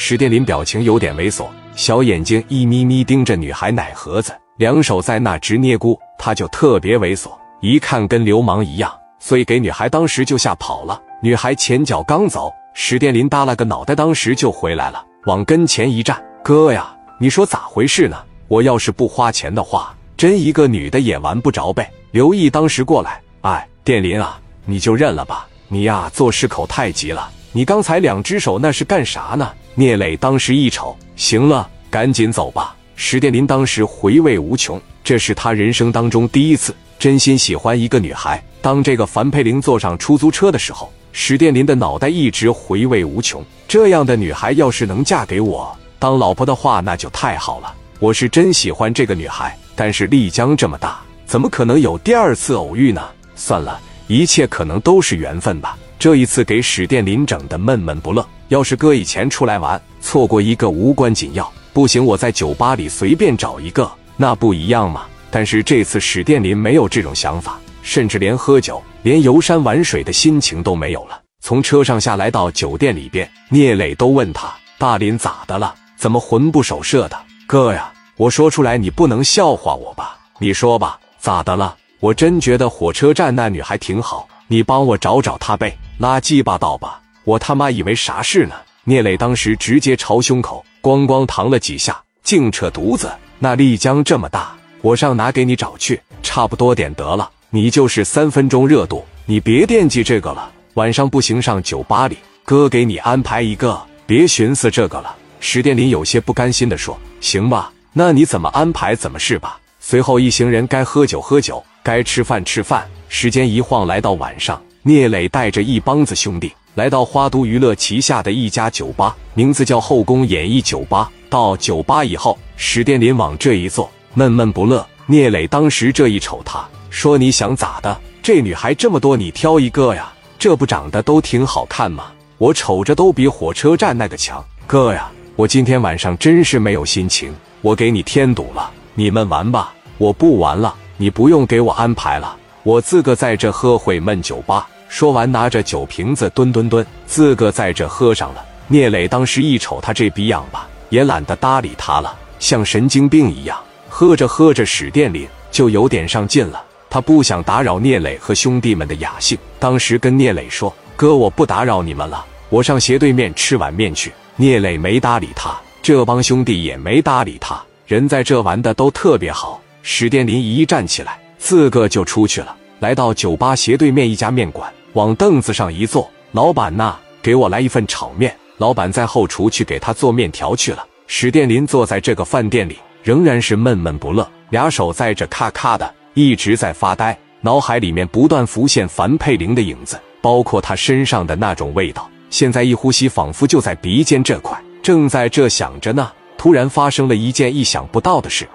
史殿林表情有点猥琐，小眼睛一眯眯盯着女孩奶盒子，两手在那直捏咕，他就特别猥琐，一看跟流氓一样，所以给女孩当时就吓跑了。女孩前脚刚走，史殿林耷拉个脑袋，当时就回来了，往跟前一站：“哥呀，你说咋回事呢？我要是不花钱的话，真一个女的也玩不着呗。”刘毅当时过来：“哎，殿林啊，你就认了吧，你呀做事口太急了。你刚才两只手那是干啥呢？”聂磊当时一瞅，行了，赶紧走吧。史殿林当时回味无穷，这是他人生当中第一次真心喜欢一个女孩。当这个樊佩玲坐上出租车的时候，史殿林的脑袋一直回味无穷。这样的女孩要是能嫁给我当老婆的话，那就太好了。我是真喜欢这个女孩，但是丽江这么大，怎么可能有第二次偶遇呢？算了，一切可能都是缘分吧。这一次给史殿林整的闷闷不乐。要是搁以前出来玩，错过一个无关紧要，不行，我在酒吧里随便找一个，那不一样吗？但是这次史殿林没有这种想法，甚至连喝酒、连游山玩水的心情都没有了。从车上下来到酒店里边，聂磊都问他：“大林咋的了？怎么魂不守舍的？”哥呀，我说出来你不能笑话我吧？你说吧，咋的了？我真觉得火车站那女孩挺好，你帮我找找她呗，拉鸡巴倒吧。我他妈以为啥事呢？聂磊当时直接朝胸口咣咣膛了几下，净扯犊子。那丽江这么大，我上哪给你找去？差不多点得了，你就是三分钟热度，你别惦记这个了。晚上不行上酒吧里，哥给你安排一个，别寻思这个了。史殿林有些不甘心的说：“行吧，那你怎么安排怎么是吧。”随后一行人该喝酒喝酒，该吃饭吃饭。时间一晃来到晚上，聂磊带着一帮子兄弟。来到花都娱乐旗下的一家酒吧，名字叫后宫演艺酒吧。到酒吧以后，史殿林往这一坐，闷闷不乐。聂磊当时这一瞅，他说：“你想咋的？这女孩这么多，你挑一个呀？这不长得都挺好看吗？我瞅着都比火车站那个强。哥呀，我今天晚上真是没有心情，我给你添堵了。你们玩吧，我不玩了。你不用给我安排了，我自个在这喝会闷酒吧。”说完，拿着酒瓶子蹲蹲蹲，自个在这喝上了。聂磊当时一瞅他这逼样吧，也懒得搭理他了，像神经病一样喝着喝着，史殿林就有点上劲了。他不想打扰聂磊和兄弟们的雅兴，当时跟聂磊说：“哥，我不打扰你们了，我上斜对面吃碗面去。”聂磊没搭理他，这帮兄弟也没搭理他，人在这玩的都特别好。史殿林一站起来，自个就出去了，来到酒吧斜对面一家面馆。往凳子上一坐，老板呐，给我来一份炒面。老板在后厨去给他做面条去了。史殿林坐在这个饭店里，仍然是闷闷不乐，俩手在这咔咔的一直在发呆，脑海里面不断浮现樊佩玲的影子，包括她身上的那种味道。现在一呼吸，仿佛就在鼻尖这块。正在这想着呢，突然发生了一件意想不到的事。